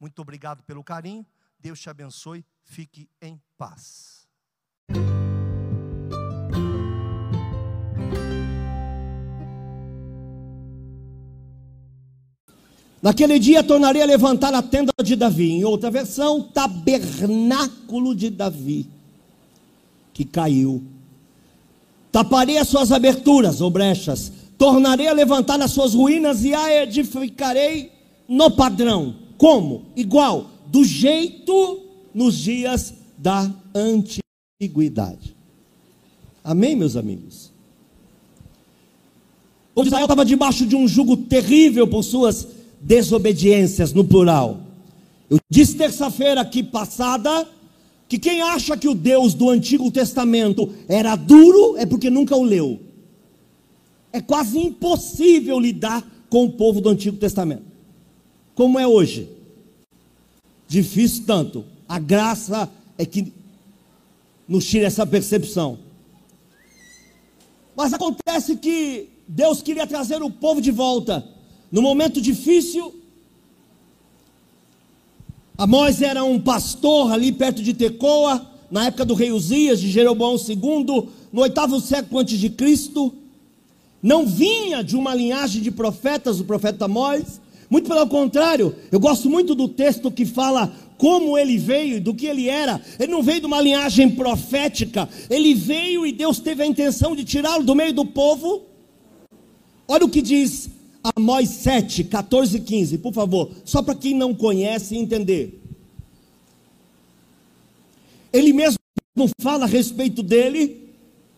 Muito obrigado pelo carinho. Deus te abençoe. Fique em paz. Naquele dia tornarei a levantar a tenda de Davi, em outra versão, tabernáculo de Davi, que caiu. Taparei as suas aberturas ou brechas, tornarei a levantar as suas ruínas e a edificarei no padrão. Como? Igual, do jeito nos dias da antiguidade. Amém, meus amigos? O Israel estava debaixo de um jugo terrível por suas desobediências no plural. Eu disse terça-feira aqui passada que quem acha que o Deus do Antigo Testamento era duro é porque nunca o leu. É quase impossível lidar com o povo do Antigo Testamento. Como é hoje? Difícil tanto. A graça é que nos tira essa percepção. Mas acontece que Deus queria trazer o povo de volta no momento difícil, Amós era um pastor ali perto de Tecoa, na época do rei Uzias, de Jeroboão II, no oitavo século antes de Cristo. Não vinha de uma linhagem de profetas, o profeta Amós. Muito pelo contrário, eu gosto muito do texto que fala como ele veio, do que ele era. Ele não veio de uma linhagem profética, ele veio e Deus teve a intenção de tirá-lo do meio do povo. Olha o que diz Amós 7, 14 e 15, por favor, só para quem não conhece entender. Ele mesmo fala a respeito dele,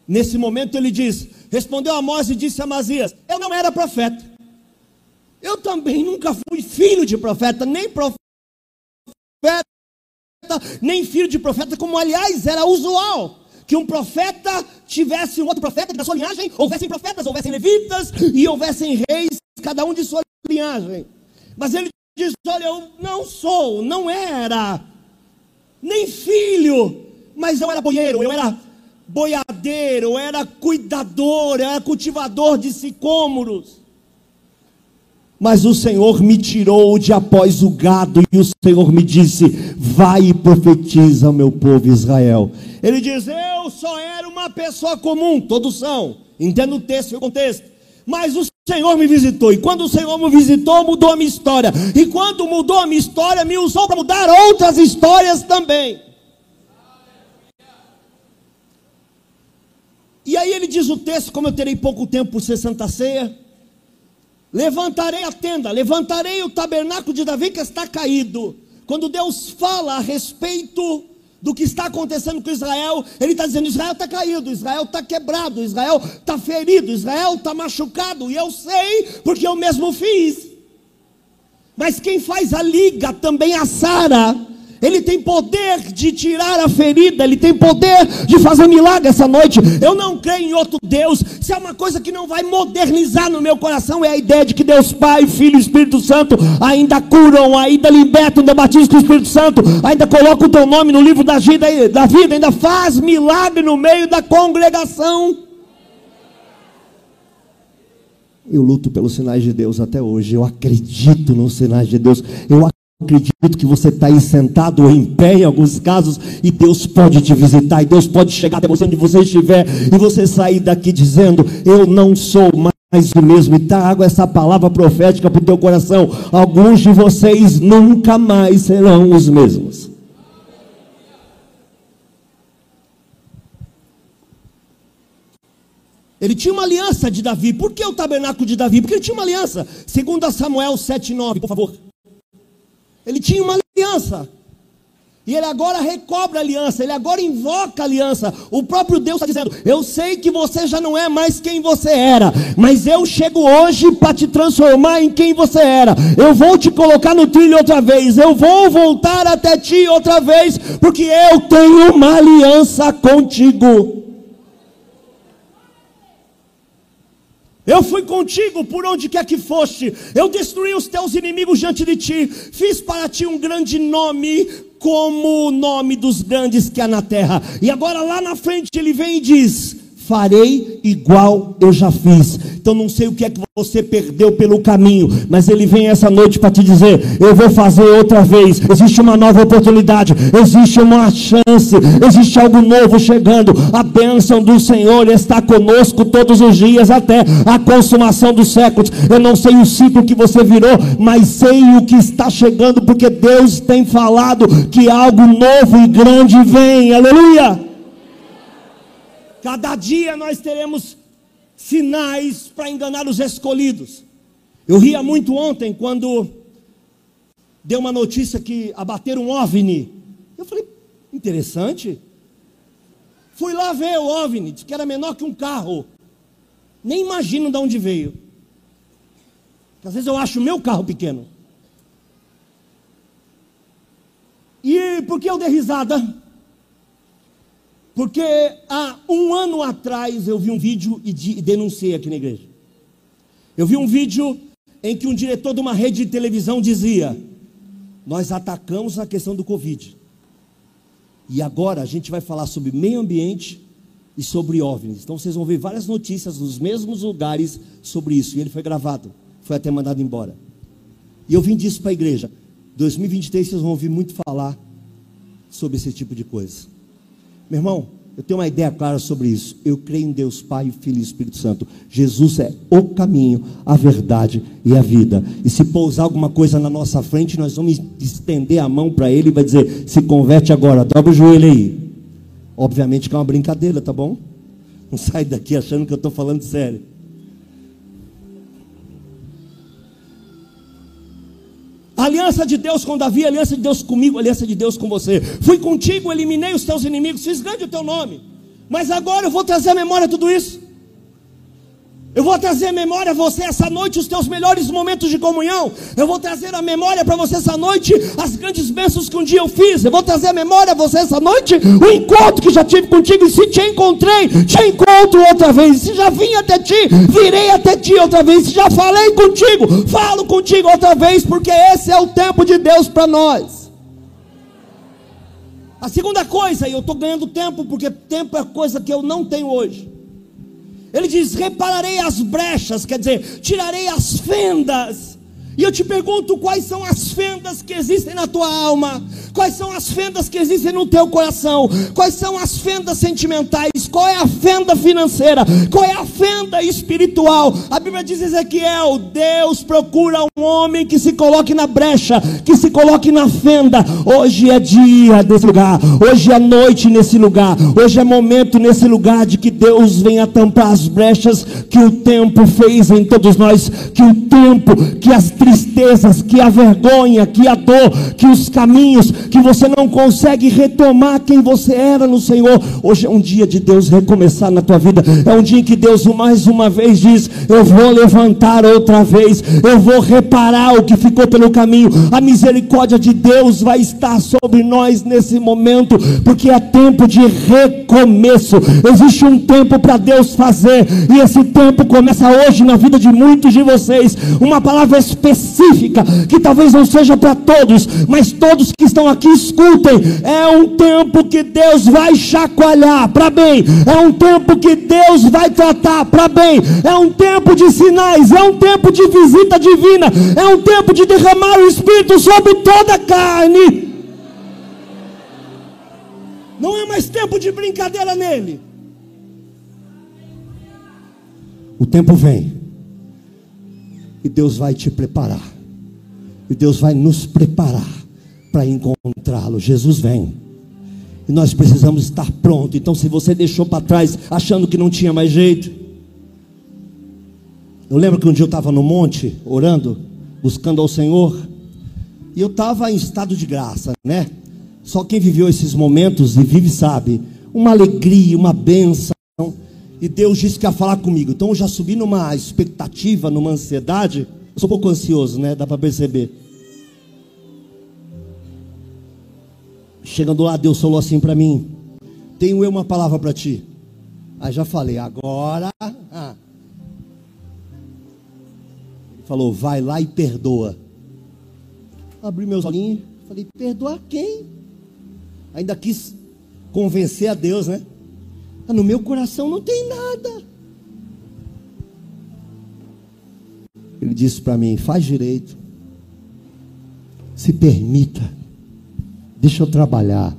nesse momento ele diz: Respondeu Amós e disse a Amazias: Eu não era profeta, eu também nunca fui filho de profeta, nem profeta, nem filho de profeta, como aliás era usual que um profeta tivesse um outro profeta da sua linhagem, houvessem profetas, houvessem levitas e houvessem reis cada um de sua linhagem. Mas ele diz: Olha, eu não sou, não era, nem filho, mas eu era boieiro, eu era boiadeiro, eu era cuidador, eu era cultivador de sicômoros. Mas o Senhor me tirou de após o gado, e o Senhor me disse: Vai e profetiza ao meu povo Israel. Ele diz: Eu só era uma pessoa comum, todos são, entenda o texto e o contexto. Mas o Senhor me visitou, e quando o Senhor me visitou, mudou a minha história. E quando mudou a minha história, me usou para mudar outras histórias também. E aí ele diz o texto, como eu terei pouco tempo por ser Santa Ceia, levantarei a tenda, levantarei o tabernáculo de Davi que está caído. Quando Deus fala a respeito do que está acontecendo com Israel, ele está dizendo: Israel está caído, Israel está quebrado, Israel está ferido, Israel está machucado, e eu sei, porque eu mesmo fiz. Mas quem faz a liga também é a Sara ele tem poder de tirar a ferida, Ele tem poder de fazer milagre essa noite. Eu não creio em outro Deus. Se é uma coisa que não vai modernizar no meu coração, é a ideia de que Deus Pai, Filho e Espírito Santo ainda curam, ainda libertam, ainda batizam com o Espírito Santo, ainda colocam o teu nome no livro da vida, da vida, ainda faz milagre no meio da congregação. Eu luto pelos sinais de Deus até hoje. Eu acredito nos sinais de Deus. Eu Acredito que você está aí sentado ou em pé em alguns casos e Deus pode te visitar e Deus pode chegar até você onde você estiver e você sair daqui dizendo: Eu não sou mais o mesmo. E trago essa palavra profética para o teu coração. Alguns de vocês nunca mais serão os mesmos. Ele tinha uma aliança de Davi. Por que o tabernáculo de Davi? Porque ele tinha uma aliança. Segundo Samuel 7:9, por favor. Ele tinha uma aliança. E ele agora recobra a aliança, ele agora invoca a aliança. O próprio Deus está dizendo: Eu sei que você já não é mais quem você era, mas eu chego hoje para te transformar em quem você era. Eu vou te colocar no trilho outra vez, eu vou voltar até ti outra vez, porque eu tenho uma aliança contigo. Eu fui contigo por onde quer que foste. Eu destruí os teus inimigos diante de ti. Fiz para ti um grande nome, como o nome dos grandes que há na terra. E agora lá na frente ele vem e diz: farei igual eu já fiz. Então não sei o que é que você perdeu pelo caminho, mas ele vem essa noite para te dizer: eu vou fazer outra vez. Existe uma nova oportunidade, existe uma chance, existe algo novo chegando. A bênção do Senhor está conosco todos os dias até a consumação dos séculos. Eu não sei o ciclo que você virou, mas sei o que está chegando, porque Deus tem falado que algo novo e grande vem. Aleluia! Cada dia nós teremos sinais para enganar os escolhidos. Eu ria muito ontem quando deu uma notícia que abateram um OVNI. Eu falei, interessante. Fui lá ver o OVNI, que era menor que um carro. Nem imagino de onde veio. Porque às vezes eu acho o meu carro pequeno. E por que eu dei risada? Porque há um ano atrás eu vi um vídeo e, de, denunciei aqui na igreja. Eu vi um vídeo em que um diretor de uma rede de televisão dizia: Nós atacamos a questão do Covid. E agora a gente vai falar sobre meio ambiente e sobre OVNIs. Então vocês vão ver várias notícias nos mesmos lugares sobre isso. E ele foi gravado, foi até mandado embora. E eu vim disso para a igreja. 2023 vocês vão ouvir muito falar sobre esse tipo de coisa. Meu irmão, eu tenho uma ideia clara sobre isso. Eu creio em Deus Pai, Filho e Espírito Santo. Jesus é o caminho, a verdade e a vida. E se pousar alguma coisa na nossa frente, nós vamos estender a mão para Ele e vai dizer: se converte agora, dobra o joelho aí. Obviamente que é uma brincadeira, tá bom? Não sai daqui achando que eu estou falando sério. Aliança de Deus com Davi, aliança de Deus comigo, aliança de Deus com você. Fui contigo, eliminei os teus inimigos, fiz grande o teu nome. Mas agora eu vou trazer à memória tudo isso. Eu vou trazer à memória a você essa noite os teus melhores momentos de comunhão. Eu vou trazer à memória para você essa noite as grandes bênçãos que um dia eu fiz. Eu vou trazer à memória a você essa noite o encontro que já tive contigo. E se te encontrei, te encontro outra vez. Se já vim até ti, virei até ti outra vez. Se já falei contigo, falo contigo outra vez, porque esse é o tempo de Deus para nós. A segunda coisa, e eu estou ganhando tempo, porque tempo é coisa que eu não tenho hoje. Ele diz: repararei as brechas, quer dizer, tirarei as fendas e eu te pergunto quais são as fendas que existem na tua alma, quais são as fendas que existem no teu coração, quais são as fendas sentimentais, qual é a fenda financeira, qual é a fenda espiritual. A Bíblia diz Ezequiel: Deus procura um homem que se coloque na brecha, que se coloque na fenda. Hoje é dia desse lugar, hoje é noite nesse lugar, hoje é momento nesse lugar de que Deus venha tampar as brechas que o tempo fez em todos nós, que o tempo, que as tristezas, que a vergonha, que a dor, que os caminhos, que você não consegue retomar quem você era no Senhor. Hoje é um dia de Deus recomeçar na tua vida. É um dia em que Deus mais uma vez diz: Eu vou levantar outra vez, eu vou reparar o que ficou pelo caminho. A misericórdia de Deus vai estar sobre nós nesse momento, porque é tempo de recomeço. Existe um tempo para Deus fazer, e esse tempo começa hoje na vida de muitos de vocês. Uma palavra específica específica, que talvez não seja para todos, mas todos que estão aqui escutem. É um tempo que Deus vai chacoalhar para bem, é um tempo que Deus vai tratar para bem, é um tempo de sinais, é um tempo de visita divina, é um tempo de derramar o Espírito sobre toda a carne. Não é mais tempo de brincadeira nele. O tempo vem e Deus vai te preparar. E Deus vai nos preparar para encontrá-lo. Jesus vem. E nós precisamos estar pronto. Então, se você deixou para trás achando que não tinha mais jeito, Eu lembro que um dia eu estava no monte, orando, buscando ao Senhor, e eu estava em estado de graça, né? Só quem viveu esses momentos e vive sabe, uma alegria, uma benção. E Deus disse que ia falar comigo. Então eu já subi numa expectativa, numa ansiedade. Eu sou um pouco ansioso, né? Dá para perceber. Chegando lá, Deus falou assim para mim: Tenho eu uma palavra para ti. Aí já falei, agora. Ah. Falou, vai lá e perdoa. Abri meus olhinhos, falei, perdoar quem? Ainda quis convencer a Deus, né? Ah, no meu coração não tem nada. Ele disse para mim: faz direito, se permita, deixa eu trabalhar.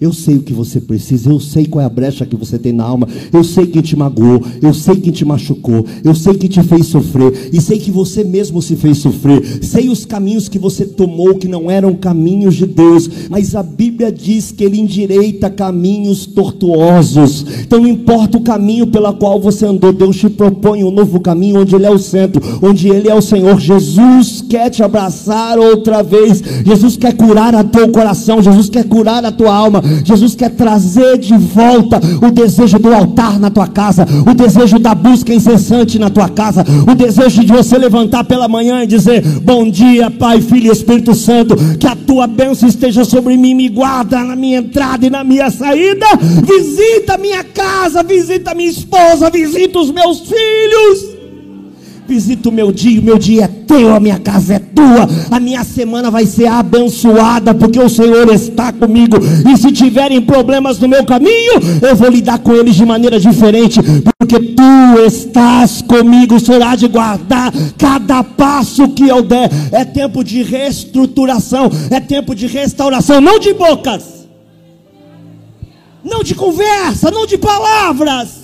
Eu sei o que você precisa, eu sei qual é a brecha que você tem na alma, eu sei quem te magoou, eu sei quem te machucou, eu sei quem te fez sofrer, e sei que você mesmo se fez sofrer, sei os caminhos que você tomou que não eram caminhos de Deus, mas a Bíblia diz que Ele endireita caminhos tortuosos, então não importa o caminho pela qual você andou, Deus te propõe um novo caminho onde Ele é o centro, onde Ele é o Senhor. Jesus quer te abraçar outra vez, Jesus quer curar a teu coração, Jesus quer curar a tua alma. Jesus quer trazer de volta o desejo do altar na tua casa, o desejo da busca incessante na tua casa, o desejo de você levantar pela manhã e dizer: Bom dia, Pai, Filho e Espírito Santo, que a tua bênção esteja sobre mim, me guarda na minha entrada e na minha saída, visita minha casa, visita minha esposa, visita os meus filhos visita o meu dia, o meu dia é teu, a minha casa é tua, a minha semana vai ser abençoada, porque o Senhor está comigo. E se tiverem problemas no meu caminho, eu vou lidar com eles de maneira diferente, porque tu estás comigo, há de guardar cada passo que eu der. É tempo de reestruturação, é tempo de restauração, não de bocas, não de conversa, não de palavras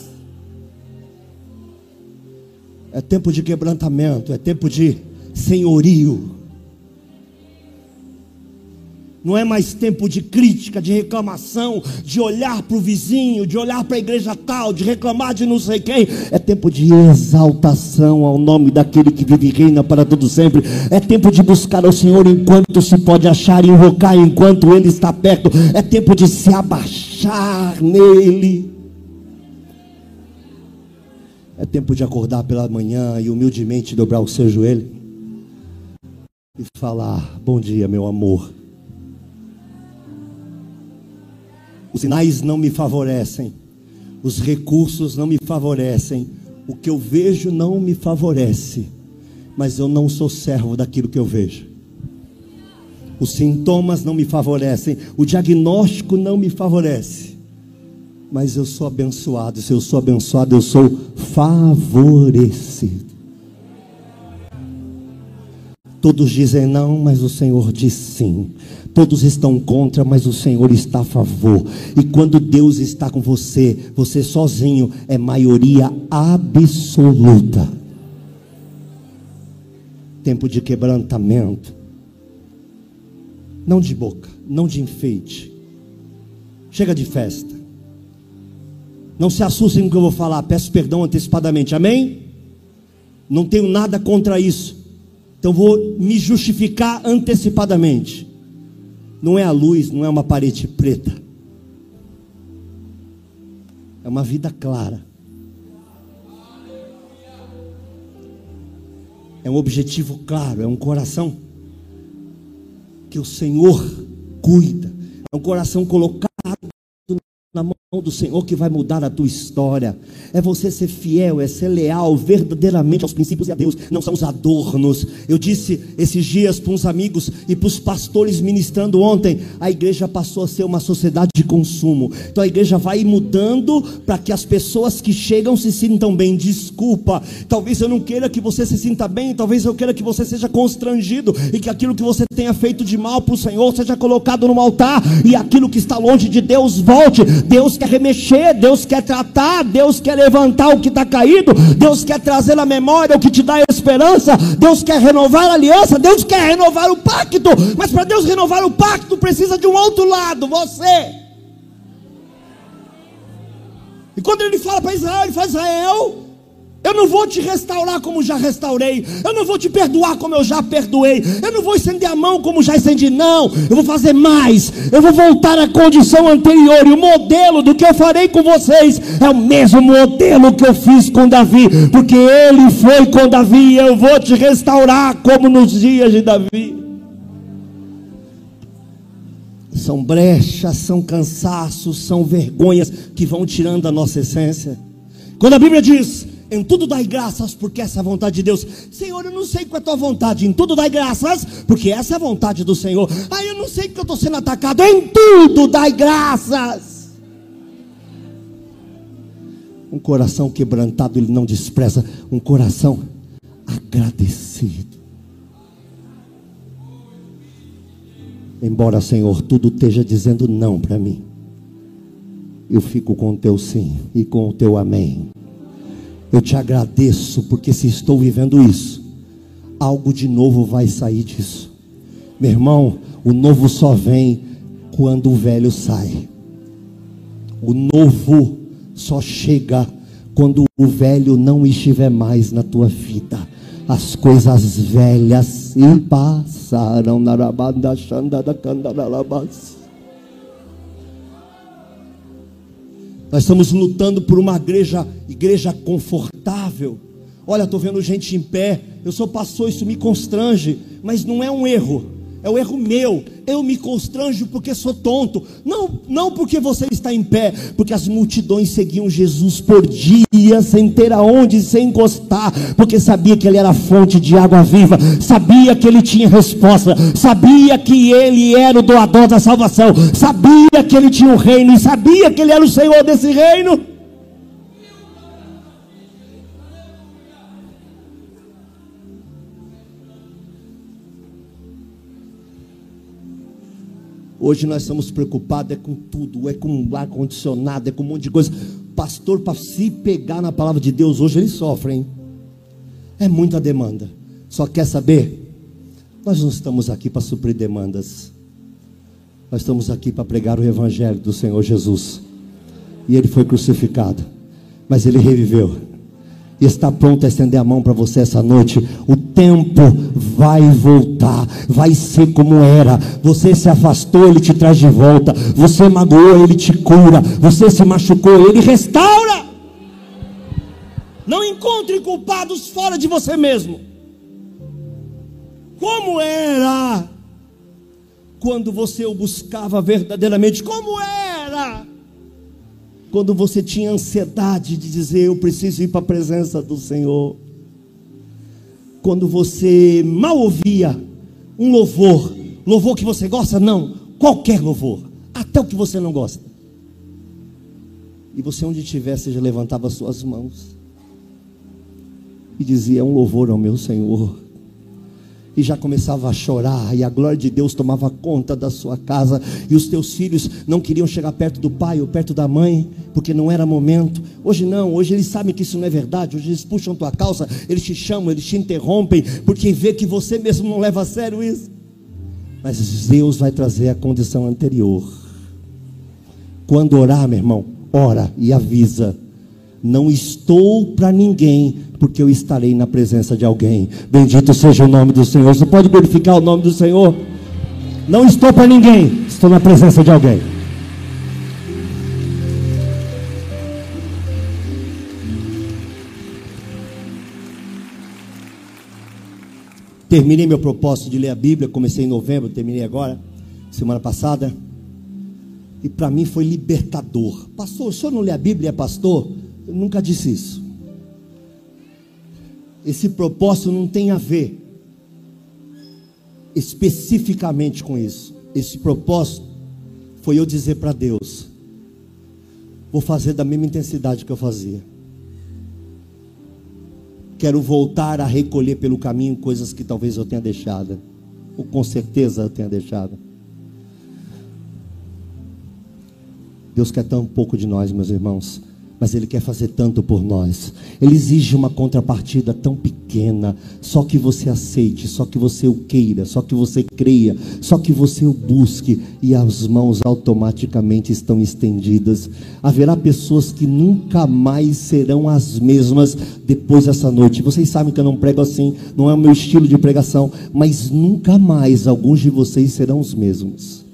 é tempo de quebrantamento, é tempo de senhorio. Não é mais tempo de crítica, de reclamação, de olhar para o vizinho, de olhar para a igreja tal, de reclamar de não sei quem. É tempo de exaltação ao nome daquele que vive e reina para todo sempre. É tempo de buscar ao Senhor enquanto se pode achar e invocar enquanto Ele está perto. É tempo de se abaixar nele. É tempo de acordar pela manhã e humildemente dobrar o seu joelho e falar: Bom dia, meu amor. Os sinais não me favorecem, os recursos não me favorecem, o que eu vejo não me favorece, mas eu não sou servo daquilo que eu vejo. Os sintomas não me favorecem, o diagnóstico não me favorece mas eu sou abençoado. Se eu sou abençoado, eu sou favorecido. Todos dizem não, mas o Senhor diz sim. Todos estão contra, mas o Senhor está a favor. E quando Deus está com você, você sozinho é maioria absoluta. Tempo de quebrantamento. Não de boca, não de enfeite. Chega de festa. Não se assustem com o que eu vou falar, peço perdão antecipadamente, amém? Não tenho nada contra isso, então vou me justificar antecipadamente. Não é a luz, não é uma parede preta, é uma vida clara, é um objetivo claro, é um coração que o Senhor cuida, é um coração colocado mão do Senhor que vai mudar a tua história. É você ser fiel, é ser leal verdadeiramente aos princípios de Deus, não são os adornos. Eu disse esses dias para uns amigos e para os pastores ministrando ontem, a igreja passou a ser uma sociedade de consumo. Então a igreja vai mudando para que as pessoas que chegam se sintam bem. Desculpa, talvez eu não queira que você se sinta bem, talvez eu queira que você seja constrangido e que aquilo que você tenha feito de mal para o Senhor seja colocado no altar e aquilo que está longe de Deus volte. Deus quer remexer, Deus quer tratar, Deus quer levantar o que está caído, Deus quer trazer na memória o que te dá esperança, Deus quer renovar a aliança, Deus quer renovar o pacto, mas para Deus renovar o pacto precisa de um outro lado, você. E quando ele fala para Israel, ele fala: Israel, Eu não vou te restaurar como já restaurei. Eu não vou te perdoar como eu já perdoei. Eu não vou estender a mão como já estendi. Não, eu vou fazer mais. Eu vou voltar à condição anterior. E o modelo do que eu farei com vocês é o mesmo modelo que eu fiz com Davi. Porque ele foi com Davi. E eu vou te restaurar como nos dias de Davi. São brechas, são cansaços, são vergonhas que vão tirando a nossa essência. Quando a Bíblia diz, em tudo dai graças, porque essa é a vontade de Deus. Senhor, eu não sei qual é a tua vontade. Em tudo dai graças, porque essa é a vontade do Senhor. Ah, eu não sei porque eu estou sendo atacado. Em tudo dai graças. Um coração quebrantado, ele não despreza. Um coração agradecido. Embora, Senhor, tudo esteja dizendo não para mim, eu fico com o teu sim e com o teu amém. Eu te agradeço, porque se estou vivendo isso, algo de novo vai sair disso. Meu irmão, o novo só vem quando o velho sai. O novo só chega quando o velho não estiver mais na tua vida. As coisas velhas se passaram na rabanda xanda da candaralabas. Nós estamos lutando por uma igreja, igreja confortável. Olha, estou vendo gente em pé. Eu sou pastor, isso me constrange, mas não é um erro é o erro meu. Eu me constranjo porque sou tonto. Não, não porque você está em pé, porque as multidões seguiam Jesus por dias, sem ter aonde se encostar, porque sabia que ele era fonte de água viva, sabia que ele tinha resposta, sabia que ele era o doador da salvação, sabia que ele tinha um reino e sabia que ele era o Senhor desse reino. Hoje nós estamos preocupados é com tudo, é com ar condicionado, é com um monte de coisa. Pastor, para se pegar na palavra de Deus, hoje ele sofre, hein? É muita demanda. Só quer saber? Nós não estamos aqui para suprir demandas. Nós estamos aqui para pregar o evangelho do Senhor Jesus. E ele foi crucificado, mas ele reviveu está pronto a estender a mão para você essa noite. O tempo vai voltar, vai ser como era. Você se afastou, ele te traz de volta. Você magoou, ele te cura. Você se machucou, ele restaura. Não encontre culpados fora de você mesmo. Como era quando você o buscava verdadeiramente? Como era? Quando você tinha ansiedade de dizer eu preciso ir para a presença do Senhor, quando você mal ouvia um louvor, louvor que você gosta, não, qualquer louvor, até o que você não gosta. E você onde estivesse já levantava suas mãos e dizia: é um louvor ao meu Senhor e já começava a chorar, e a glória de Deus tomava conta da sua casa, e os teus filhos não queriam chegar perto do pai ou perto da mãe, porque não era momento. Hoje não, hoje eles sabem que isso não é verdade, hoje eles puxam tua calça, eles te chamam, eles te interrompem, porque vê que você mesmo não leva a sério isso. Mas Deus vai trazer a condição anterior. Quando orar, meu irmão, ora e avisa. Não estou para ninguém, porque eu estarei na presença de alguém. Bendito seja o nome do Senhor. Você pode glorificar o nome do Senhor? Não estou para ninguém, estou na presença de alguém. Terminei meu propósito de ler a Bíblia, comecei em novembro, terminei agora, semana passada. E para mim foi libertador. Pastor, o senhor não lê a Bíblia, é pastor? Eu nunca disse isso. Esse propósito não tem a ver especificamente com isso. Esse propósito foi eu dizer para Deus: vou fazer da mesma intensidade que eu fazia. Quero voltar a recolher pelo caminho coisas que talvez eu tenha deixado, ou com certeza eu tenha deixado. Deus quer tão pouco de nós, meus irmãos mas Ele quer fazer tanto por nós. Ele exige uma contrapartida tão pequena, só que você aceite, só que você o queira, só que você creia, só que você o busque, e as mãos automaticamente estão estendidas. Haverá pessoas que nunca mais serão as mesmas depois dessa noite. Vocês sabem que eu não prego assim, não é o meu estilo de pregação, mas nunca mais alguns de vocês serão os mesmos.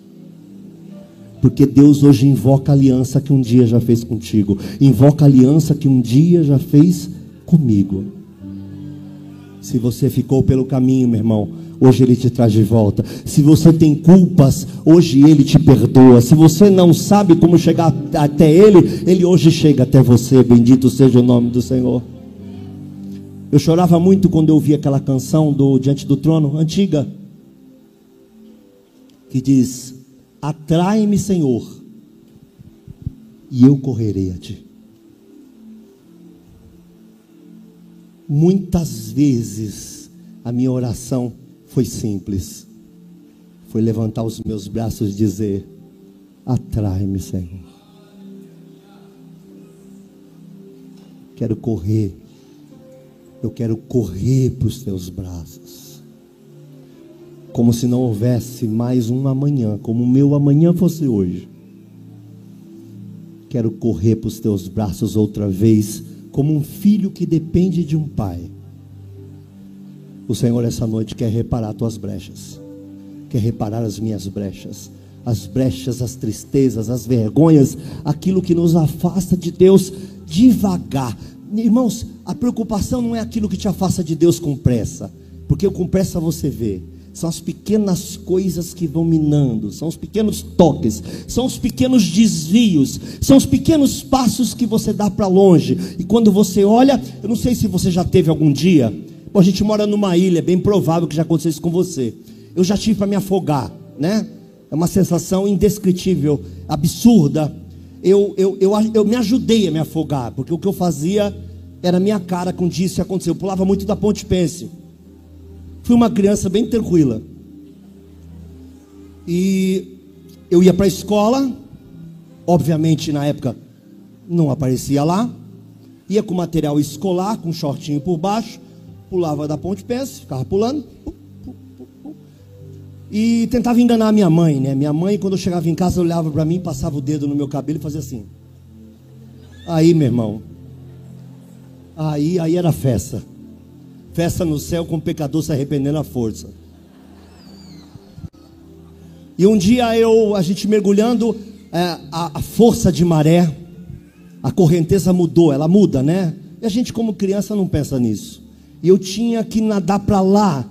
Porque Deus hoje invoca a aliança que um dia já fez contigo, invoca a aliança que um dia já fez comigo. Se você ficou pelo caminho, meu irmão, hoje Ele te traz de volta. Se você tem culpas, hoje Ele te perdoa. Se você não sabe como chegar até Ele, Ele hoje chega até você. Bendito seja o nome do Senhor. Eu chorava muito quando eu ouvi aquela canção do Diante do Trono, antiga, que diz: Atrai-me, Senhor, e eu correrei a ti. Muitas vezes a minha oração foi simples. Foi levantar os meus braços e dizer: Atrai-me, Senhor. Quero correr. Eu quero correr para os teus braços como se não houvesse mais um amanhã, como o meu amanhã fosse hoje. Quero correr para os teus braços outra vez, como um filho que depende de um pai. O Senhor, essa noite, quer reparar tuas brechas, quer reparar as minhas brechas, as brechas, as tristezas, as vergonhas, aquilo que nos afasta de Deus devagar. Irmãos, a preocupação não é aquilo que te afasta de Deus com pressa, porque com pressa você vê são as pequenas coisas que vão minando, são os pequenos toques, são os pequenos desvios, são os pequenos passos que você dá para longe. E quando você olha, eu não sei se você já teve algum dia, a gente mora numa ilha, é bem provável que já aconteceu isso com você. Eu já tive para me afogar, né? É uma sensação indescritível, absurda. Eu, eu, eu, eu me ajudei a me afogar, porque o que eu fazia era minha cara com isso e aconteceu. Eu pulava muito da ponte Pense. Fui uma criança bem tranquila. E eu ia para a escola, obviamente na época não aparecia lá. Ia com material escolar, com shortinho por baixo, pulava da ponte pés, ficava pulando. E tentava enganar minha mãe, né? Minha mãe, quando eu chegava em casa, olhava para mim, passava o dedo no meu cabelo e fazia assim. Aí, meu irmão. Aí, aí era festa. Festa no céu com o pecador se arrependendo à força. E um dia eu, a gente mergulhando, é, a, a força de maré, a correnteza mudou, ela muda, né? E a gente, como criança, não pensa nisso. E eu tinha que nadar para lá,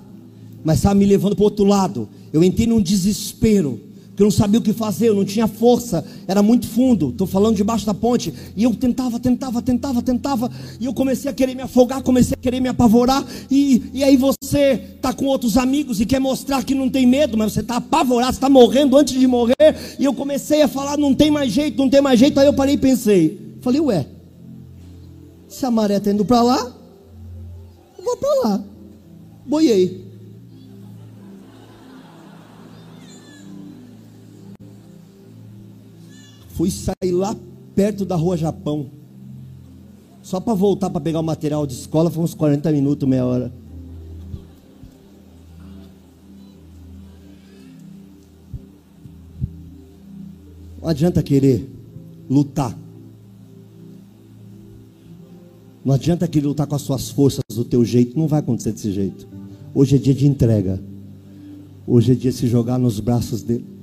mas estava me levando para o outro lado. Eu entrei num desespero que eu não sabia o que fazer, eu não tinha força, era muito fundo. Estou falando debaixo da ponte. E eu tentava, tentava, tentava, tentava. E eu comecei a querer me afogar, comecei a querer me apavorar. E, e aí você está com outros amigos e quer mostrar que não tem medo, mas você está apavorado, está morrendo antes de morrer. E eu comecei a falar: não tem mais jeito, não tem mais jeito. Aí eu parei e pensei: falei, ué, se a maré está indo para lá, eu vou para lá. Boiei. Fui sair lá perto da rua Japão. Só para voltar para pegar o material de escola foi uns 40 minutos, meia hora. Não adianta querer lutar. Não adianta querer lutar com as suas forças do teu jeito, não vai acontecer desse jeito. Hoje é dia de entrega. Hoje é dia de se jogar nos braços dele.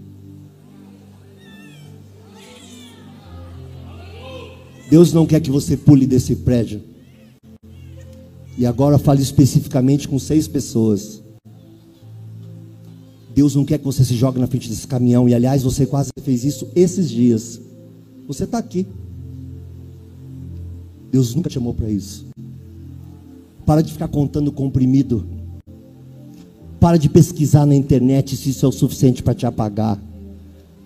Deus não quer que você pule desse prédio. E agora fale especificamente com seis pessoas. Deus não quer que você se jogue na frente desse caminhão. E aliás, você quase fez isso esses dias. Você está aqui. Deus nunca te chamou para isso. Para de ficar contando comprimido. Para de pesquisar na internet se isso é o suficiente para te apagar.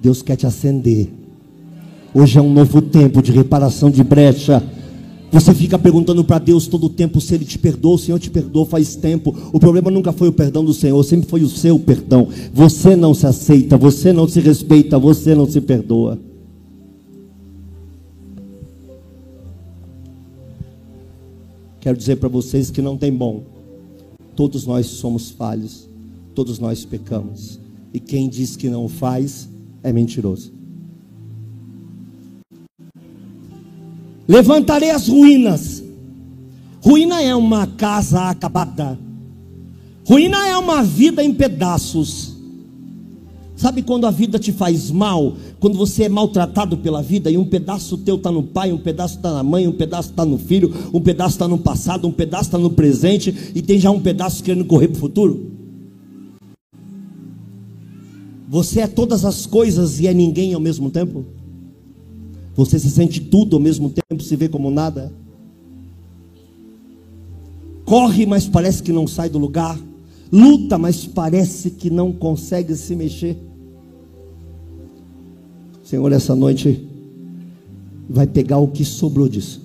Deus quer te acender. Hoje é um novo tempo de reparação de brecha. Você fica perguntando para Deus todo o tempo se Ele te perdoou, o Senhor te perdoou faz tempo. O problema nunca foi o perdão do Senhor, sempre foi o seu perdão. Você não se aceita, você não se respeita, você não se perdoa. Quero dizer para vocês que não tem bom. Todos nós somos falhos, todos nós pecamos. E quem diz que não faz é mentiroso. Levantarei as ruínas. Ruína é uma casa acabada. Ruína é uma vida em pedaços. Sabe quando a vida te faz mal? Quando você é maltratado pela vida e um pedaço teu está no pai, um pedaço está na mãe, um pedaço está no filho, um pedaço está no passado, um pedaço está no presente e tem já um pedaço querendo correr para o futuro? Você é todas as coisas e é ninguém ao mesmo tempo? Você se sente tudo ao mesmo tempo, se vê como nada? Corre, mas parece que não sai do lugar. Luta, mas parece que não consegue se mexer. Senhor, essa noite vai pegar o que sobrou disso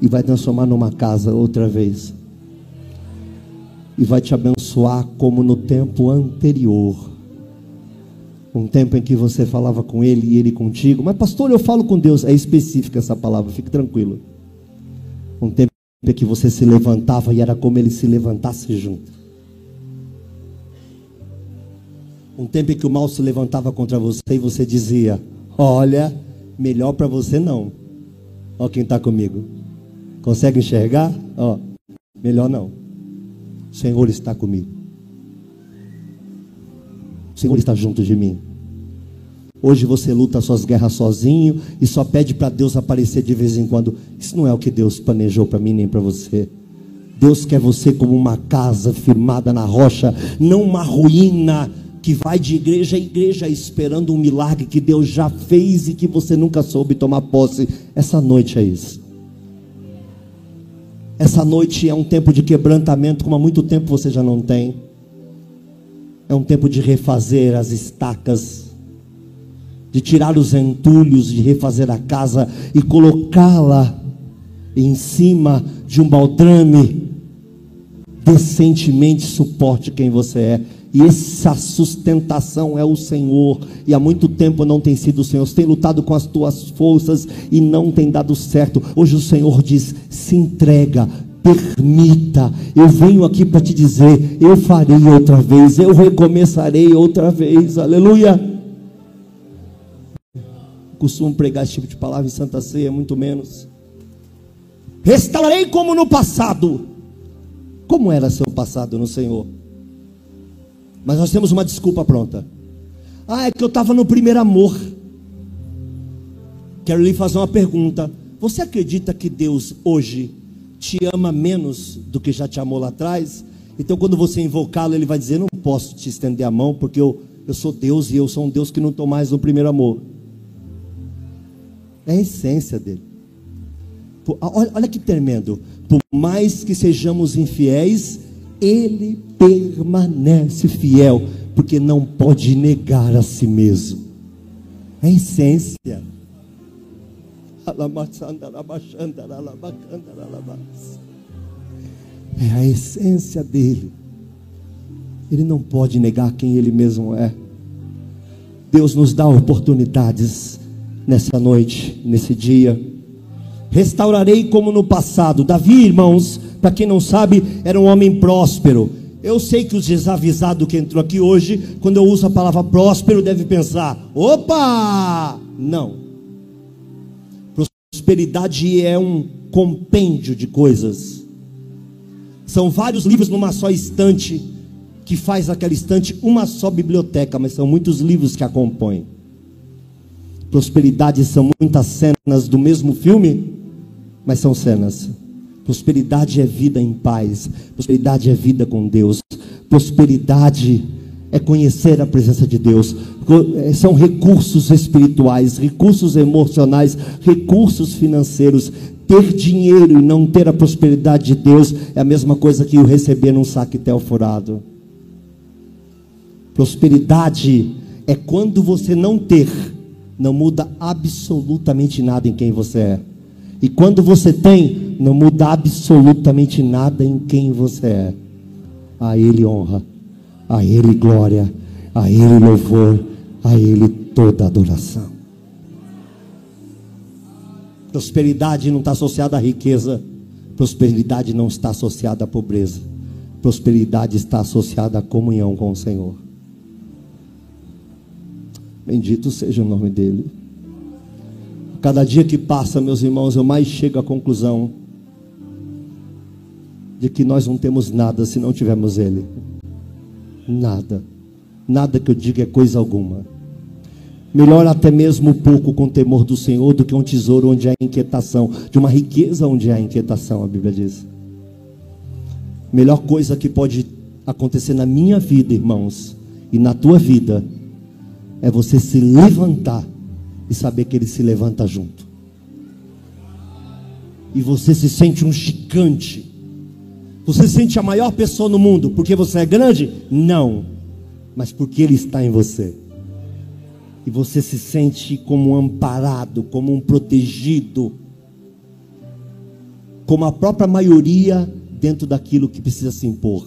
e vai transformar numa casa outra vez e vai te abençoar como no tempo anterior. Um tempo em que você falava com ele e ele contigo. Mas, pastor, eu falo com Deus. É específica essa palavra, fique tranquilo. Um tempo em que você se levantava e era como ele se levantasse junto. Um tempo em que o mal se levantava contra você e você dizia: Olha, melhor para você não. Ó, quem está comigo. Consegue enxergar? Ó, melhor não. O Senhor está comigo. O Senhor está junto de mim. Hoje você luta suas guerras sozinho e só pede para Deus aparecer de vez em quando. Isso não é o que Deus planejou para mim nem para você. Deus quer você como uma casa firmada na rocha, não uma ruína que vai de igreja a igreja esperando um milagre que Deus já fez e que você nunca soube tomar posse. Essa noite é isso. Essa noite é um tempo de quebrantamento, como há muito tempo você já não tem. É um tempo de refazer as estacas, de tirar os entulhos, de refazer a casa e colocá-la em cima de um baldrame. Decentemente suporte quem você é. E essa sustentação é o Senhor. E há muito tempo não tem sido o Senhor. Você tem lutado com as tuas forças e não tem dado certo. Hoje o Senhor diz: se entrega, permita. Eu venho aqui para te dizer: eu farei outra vez, eu recomeçarei outra vez. Aleluia. Costumo pregar esse tipo de palavra em Santa Ceia, muito menos. Restaurarei como no passado. Como era seu passado no Senhor? Mas nós temos uma desculpa pronta. Ah, é que eu estava no primeiro amor. Quero lhe fazer uma pergunta. Você acredita que Deus hoje te ama menos do que já te amou lá atrás? Então, quando você invocá-lo, ele vai dizer: Não posso te estender a mão, porque eu, eu sou Deus e eu sou um Deus que não estou mais no primeiro amor. É a essência dele. Olha, olha que tremendo. Por mais que sejamos infiéis, ele permanece fiel, porque não pode negar a si mesmo. É a essência. É a essência dele. Ele não pode negar quem ele mesmo é. Deus nos dá oportunidades nessa noite, nesse dia. Restaurarei como no passado. Davi, irmãos, para quem não sabe, era um homem próspero. Eu sei que os desavisados que entrou aqui hoje, quando eu uso a palavra próspero, deve pensar: opa! Não. Prosperidade é um compêndio de coisas. São vários livros numa só estante, que faz aquela estante uma só biblioteca, mas são muitos livros que a compõem. Prosperidade são muitas cenas do mesmo filme, mas são cenas. Prosperidade é vida em paz. Prosperidade é vida com Deus. Prosperidade é conhecer a presença de Deus. Eh, são recursos espirituais, recursos emocionais, recursos financeiros. Ter dinheiro e não ter a prosperidade de Deus é a mesma coisa que o receber num saquetel furado. Prosperidade é quando você não ter, não muda absolutamente nada em quem você é. E quando você tem, não muda absolutamente nada em quem você é. A Ele honra, a Ele glória, a Ele louvor, a Ele toda adoração. Prosperidade não está associada à riqueza. Prosperidade não está associada à pobreza. Prosperidade está associada à comunhão com o Senhor. Bendito seja o nome dele. Cada dia que passa, meus irmãos, eu mais chego à conclusão de que nós não temos nada se não tivermos Ele. Nada. Nada que eu diga é coisa alguma. Melhor até mesmo pouco com temor do Senhor do que um tesouro onde há inquietação, de uma riqueza onde há inquietação, a Bíblia diz. Melhor coisa que pode acontecer na minha vida, irmãos, e na tua vida, é você se levantar e saber que Ele se levanta junto. E você se sente um gigante. Você se sente a maior pessoa no mundo porque você é grande? Não, mas porque Ele está em você. E você se sente como um amparado, como um protegido, como a própria maioria dentro daquilo que precisa se impor.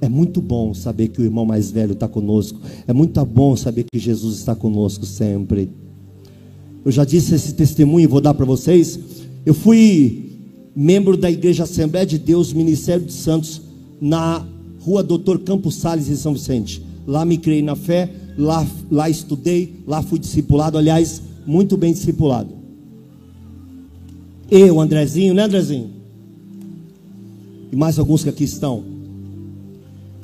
É muito bom saber que o irmão mais velho está conosco. É muito bom saber que Jesus está conosco sempre. Eu já disse esse testemunho e vou dar para vocês. Eu fui membro da Igreja Assembleia de Deus, Ministério de Santos, na rua Doutor Campos Sales, em São Vicente. Lá me criei na fé, lá, lá estudei, lá fui discipulado. Aliás, muito bem discipulado. Eu, Andrezinho, né, Andrezinho? E mais alguns que aqui estão.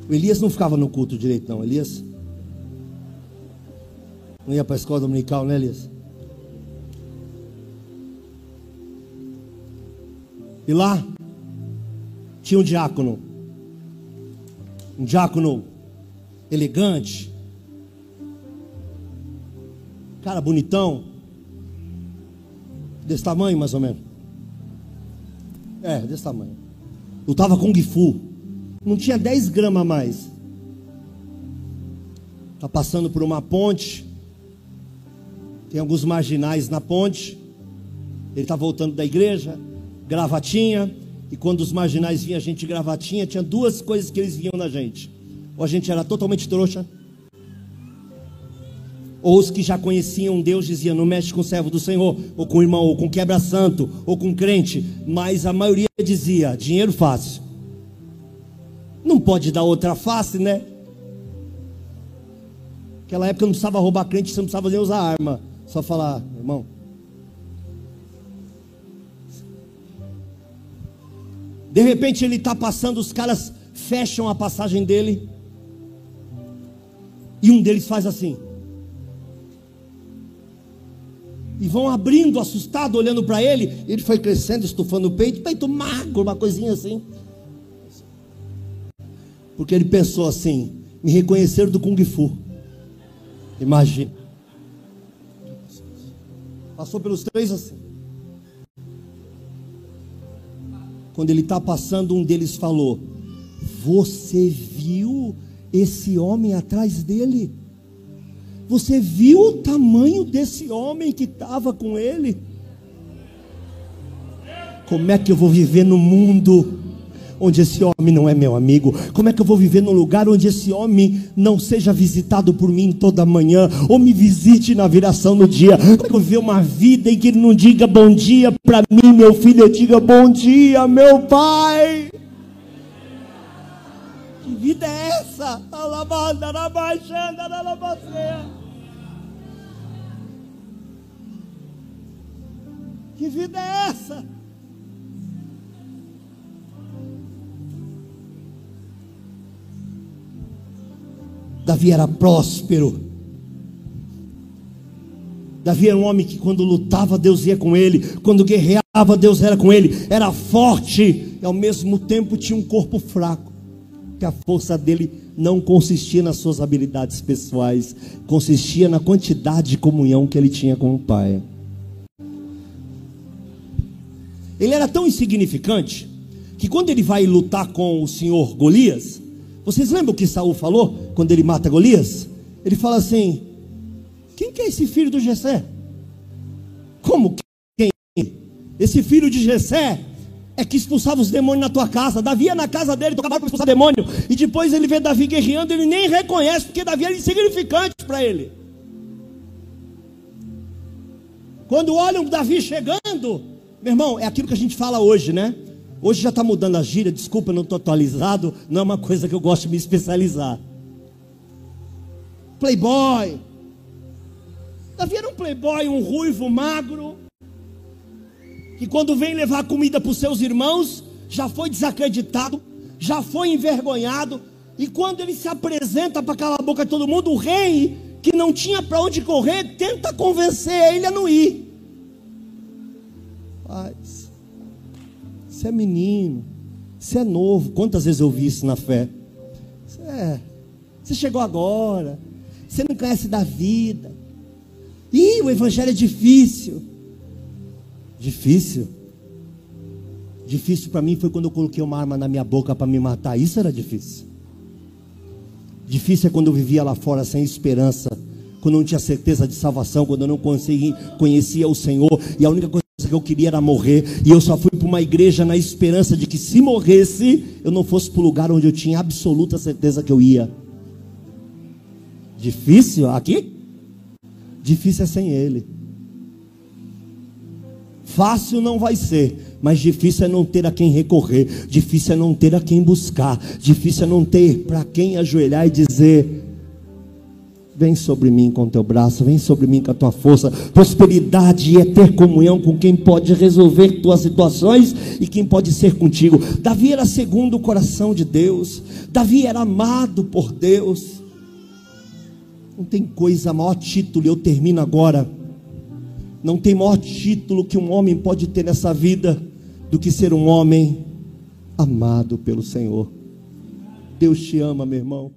O Elias não ficava no culto direito, não. Elias não ia para a escola dominical, né, Elias? E lá tinha um diácono. Um diácono elegante. Cara bonitão. Desse tamanho, mais ou menos. É, desse tamanho. Lutava com Gifu não tinha 10 gramas a mais. Está passando por uma ponte. Tem alguns marginais na ponte. Ele está voltando da igreja, gravatinha. E quando os marginais vinham a gente gravatinha, tinha duas coisas que eles vinham na gente. Ou a gente era totalmente trouxa. Ou os que já conheciam Deus diziam: não mexe com o servo do Senhor, ou com o irmão, ou com quebra-santo, ou com crente. Mas a maioria dizia: dinheiro fácil. Não pode dar outra face, né? Naquela época não precisava roubar crente, você não precisava nem usar arma. Só falar, irmão. De repente ele está passando, os caras fecham a passagem dele. E um deles faz assim. E vão abrindo, assustado, olhando para ele. Ele foi crescendo, estufando o peito, peito magro, uma coisinha assim. Porque ele pensou assim: me reconhecer do Kung Fu. Imagina. Passou pelos três assim. Quando ele está passando, um deles falou: Você viu esse homem atrás dele? Você viu o tamanho desse homem que estava com ele? Como é que eu vou viver no mundo onde esse homem não é meu amigo? Como é que eu vou viver num lugar onde esse homem não seja visitado por mim toda manhã, ou me visite na viração no dia? Como é que eu vou viver uma vida em que ele não diga bom dia para mim, meu filho, eu diga bom dia, meu pai? Que vida é essa? Que vida é essa? Davi era próspero. Davi era um homem que quando lutava, Deus ia com ele, quando guerreava, Deus era com ele, era forte e ao mesmo tempo tinha um corpo fraco, que a força dele não consistia nas suas habilidades pessoais, consistia na quantidade de comunhão que ele tinha com o Pai. Ele era tão insignificante que quando ele vai lutar com o senhor Golias, vocês lembram o que Saul falou quando ele mata Golias? Ele fala assim: Quem que é esse filho do Jessé? Como quem? Esse filho de Jessé é que expulsava os demônios na tua casa. Davi na casa dele, tocava para expulsar demônio. E depois ele vê Davi guerreando, ele nem reconhece, porque Davi era insignificante para ele. Quando olham Davi chegando, Meu irmão, é aquilo que a gente fala hoje, né? Hoje já está mudando a gíria, desculpa, não estou atualizado, não é uma coisa que eu gosto de me especializar. Playboy. Davi era um playboy, um ruivo magro, que quando vem levar comida para os seus irmãos, já foi desacreditado, já foi envergonhado, e quando ele se apresenta para calar a boca de todo mundo, o rei, que não tinha para onde correr, tenta convencer ele a não ir. Paz, você é menino, você é novo. Quantas vezes eu vi isso na fé? Você, é, você chegou agora, você não conhece da vida. Ih, o evangelho é difícil. Difícil. Difícil para mim foi quando eu coloquei uma arma na minha boca para me matar. Isso era difícil. Difícil é quando eu vivia lá fora sem esperança, quando eu não tinha certeza de salvação, quando eu não conseguia, conhecia o Senhor e a única coisa que eu queria era morrer, e eu só fui para uma igreja na esperança de que se morresse, eu não fosse para o lugar onde eu tinha absoluta certeza que eu ia. Difícil aqui? Difícil é sem Ele. Fácil não vai ser, mas difícil é não ter a quem recorrer, difícil é não ter a quem buscar, difícil é não ter para quem ajoelhar e dizer: Vem sobre mim com teu braço, vem sobre mim com a tua força. Prosperidade é ter comunhão com quem pode resolver tuas situações e quem pode ser contigo. Davi era segundo o coração de Deus, Davi era amado por Deus. Não tem coisa, maior título, eu termino agora. Não tem maior título que um homem pode ter nessa vida do que ser um homem amado pelo Senhor. Deus te ama, meu irmão.